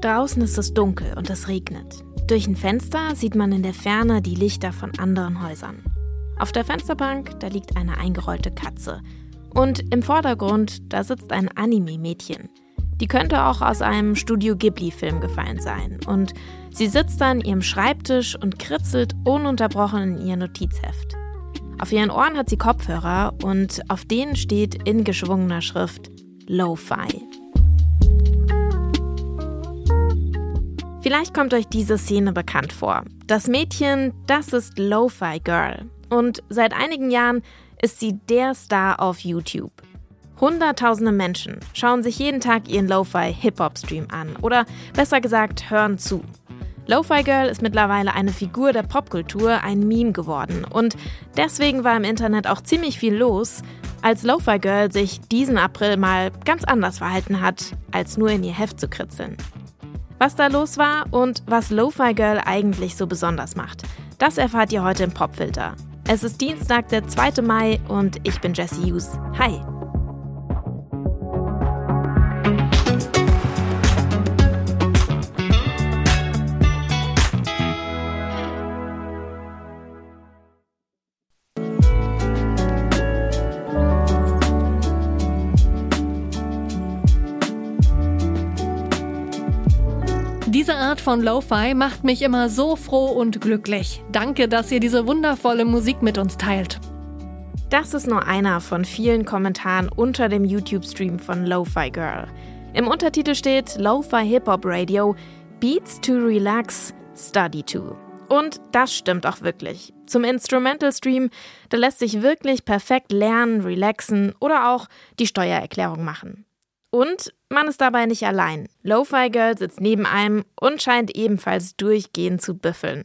Draußen ist es dunkel und es regnet. Durch ein Fenster sieht man in der Ferne die Lichter von anderen Häusern. Auf der Fensterbank, da liegt eine eingerollte Katze. Und im Vordergrund, da sitzt ein Anime-Mädchen. Die könnte auch aus einem Studio Ghibli-Film gefallen sein. Und sie sitzt an ihrem Schreibtisch und kritzelt ununterbrochen in ihr Notizheft. Auf ihren Ohren hat sie Kopfhörer und auf denen steht in geschwungener Schrift Lo-Fi. Vielleicht kommt euch diese Szene bekannt vor. Das Mädchen, das ist Lo-Fi Girl. Und seit einigen Jahren ist sie der Star auf YouTube. Hunderttausende Menschen schauen sich jeden Tag ihren Lo-Fi Hip-Hop-Stream an oder besser gesagt hören zu. Lo-Fi Girl ist mittlerweile eine Figur der Popkultur, ein Meme geworden und deswegen war im Internet auch ziemlich viel los, als Lo-Fi Girl sich diesen April mal ganz anders verhalten hat, als nur in ihr Heft zu kritzeln. Was da los war und was Lo-Fi Girl eigentlich so besonders macht, das erfahrt ihr heute im Popfilter. Es ist Dienstag, der 2. Mai und ich bin Jesse Hughes. Hi! Diese Art von Lo-Fi macht mich immer so froh und glücklich. Danke, dass ihr diese wundervolle Musik mit uns teilt. Das ist nur einer von vielen Kommentaren unter dem YouTube-Stream von Lo-Fi Girl. Im Untertitel steht Lo-Fi Hip-Hop Radio Beats to Relax, Study to. Und das stimmt auch wirklich. Zum Instrumental-Stream, da lässt sich wirklich perfekt lernen, relaxen oder auch die Steuererklärung machen. Und man ist dabei nicht allein. Lo-Fi Girl sitzt neben einem und scheint ebenfalls durchgehend zu büffeln.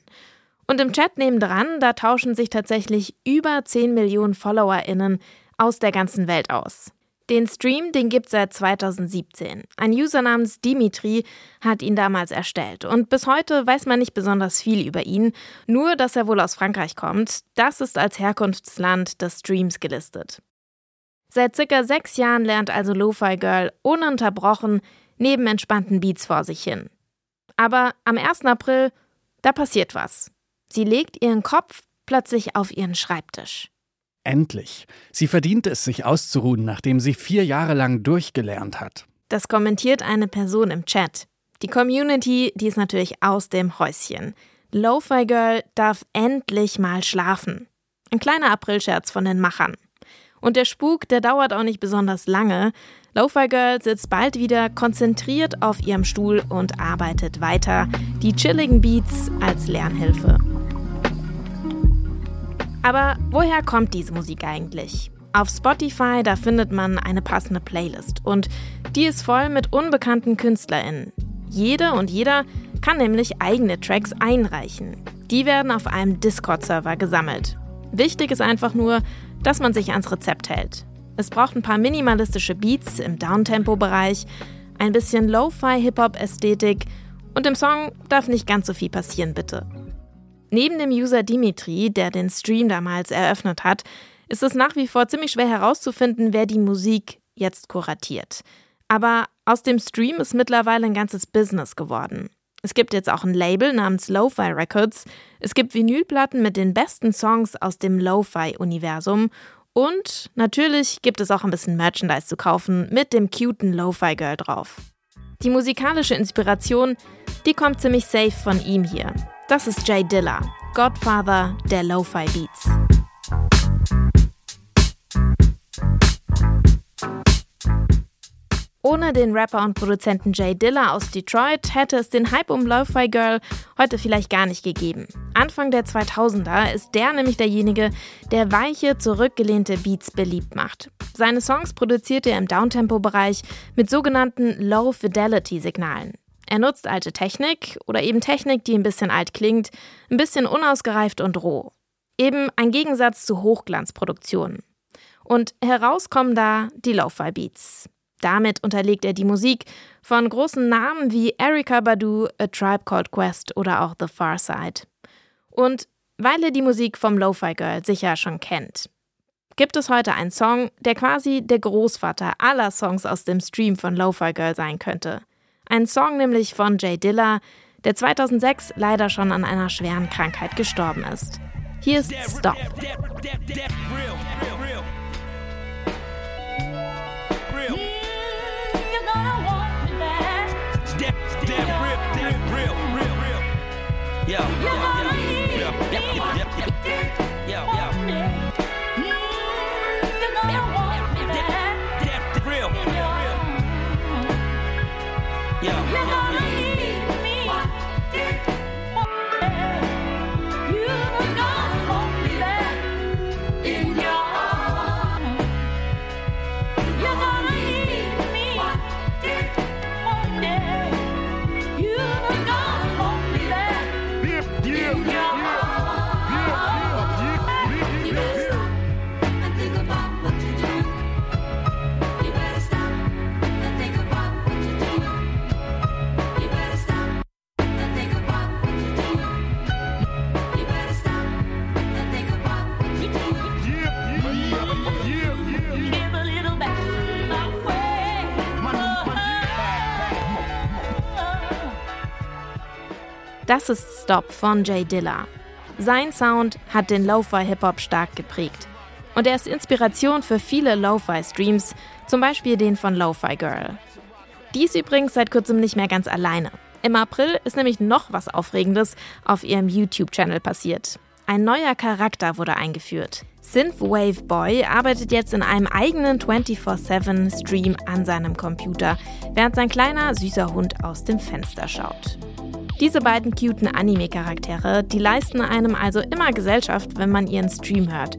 Und im Chat nebendran, da tauschen sich tatsächlich über 10 Millionen FollowerInnen aus der ganzen Welt aus. Den Stream, den gibt es seit 2017. Ein User namens Dimitri hat ihn damals erstellt. Und bis heute weiß man nicht besonders viel über ihn, nur dass er wohl aus Frankreich kommt. Das ist als Herkunftsland des Streams gelistet. Seit circa sechs Jahren lernt also Lo-Fi Girl ununterbrochen neben entspannten Beats vor sich hin. Aber am 1. April, da passiert was. Sie legt ihren Kopf plötzlich auf ihren Schreibtisch. Endlich. Sie verdient es, sich auszuruhen, nachdem sie vier Jahre lang durchgelernt hat. Das kommentiert eine Person im Chat. Die Community, die ist natürlich aus dem Häuschen. Lo-Fi Girl darf endlich mal schlafen. Ein kleiner Aprilscherz von den Machern. Und der Spuk, der dauert auch nicht besonders lange. Lo-Fi Girl sitzt bald wieder konzentriert auf ihrem Stuhl und arbeitet weiter. Die chilligen Beats als Lernhilfe. Aber woher kommt diese Musik eigentlich? Auf Spotify, da findet man eine passende Playlist und die ist voll mit unbekannten KünstlerInnen. Jede und jeder kann nämlich eigene Tracks einreichen. Die werden auf einem Discord-Server gesammelt. Wichtig ist einfach nur, dass man sich ans Rezept hält. Es braucht ein paar minimalistische Beats im Downtempo-Bereich, ein bisschen Lo-Fi-Hip-Hop-Ästhetik und im Song darf nicht ganz so viel passieren, bitte. Neben dem User Dimitri, der den Stream damals eröffnet hat, ist es nach wie vor ziemlich schwer herauszufinden, wer die Musik jetzt kuratiert. Aber aus dem Stream ist mittlerweile ein ganzes Business geworden. Es gibt jetzt auch ein Label namens Lo-Fi Records. Es gibt Vinylplatten mit den besten Songs aus dem Lo-Fi-Universum. Und natürlich gibt es auch ein bisschen Merchandise zu kaufen mit dem cuten Lo-Fi Girl drauf. Die musikalische Inspiration, die kommt ziemlich safe von ihm hier. Das ist Jay Dilla, Godfather der Lo-Fi Beats. Ohne den Rapper und Produzenten Jay Dilla aus Detroit hätte es den Hype um Lo-Fi Girl heute vielleicht gar nicht gegeben. Anfang der 2000er ist der nämlich derjenige, der weiche, zurückgelehnte Beats beliebt macht. Seine Songs produziert er im Downtempo-Bereich mit sogenannten Low-Fidelity-Signalen. Er nutzt alte Technik oder eben Technik, die ein bisschen alt klingt, ein bisschen unausgereift und roh. Eben ein Gegensatz zu Hochglanzproduktionen. Und herauskommen da die Lo-Fi Beats. Damit unterlegt er die Musik von großen Namen wie Erika Badu, A Tribe Called Quest oder auch The Far Side. Und weil ihr die Musik vom Lo-Fi Girl sicher schon kennt, gibt es heute einen Song, der quasi der Großvater aller Songs aus dem Stream von Lo-Fi Girl sein könnte. Ein Song nämlich von Jay Dilla, der 2006 leider schon an einer schweren Krankheit gestorben ist. Hier ist Stop. Damn, real, damn, real, real, real. Yo. Das ist Stop von Jay Dilla. Sein Sound hat den Lo-Fi-Hip-Hop stark geprägt. Und er ist Inspiration für viele Lo-Fi-Streams, zum Beispiel den von Lo-Fi Girl. Die ist übrigens seit kurzem nicht mehr ganz alleine. Im April ist nämlich noch was Aufregendes auf ihrem YouTube-Channel passiert. Ein neuer Charakter wurde eingeführt. Synthwave Boy arbeitet jetzt in einem eigenen 24-7-Stream an seinem Computer, während sein kleiner, süßer Hund aus dem Fenster schaut. Diese beiden cuten Anime-Charaktere, die leisten einem also immer Gesellschaft, wenn man ihren Stream hört.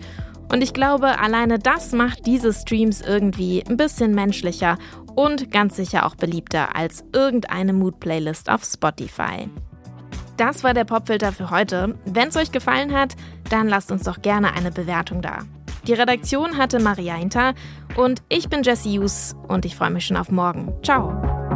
Und ich glaube, alleine das macht diese Streams irgendwie ein bisschen menschlicher und ganz sicher auch beliebter als irgendeine Mood-Playlist auf Spotify. Das war der Popfilter für heute. Wenn es euch gefallen hat, dann lasst uns doch gerne eine Bewertung da. Die Redaktion hatte Maria Hinter und ich bin Jessie Hughes und ich freue mich schon auf morgen. Ciao!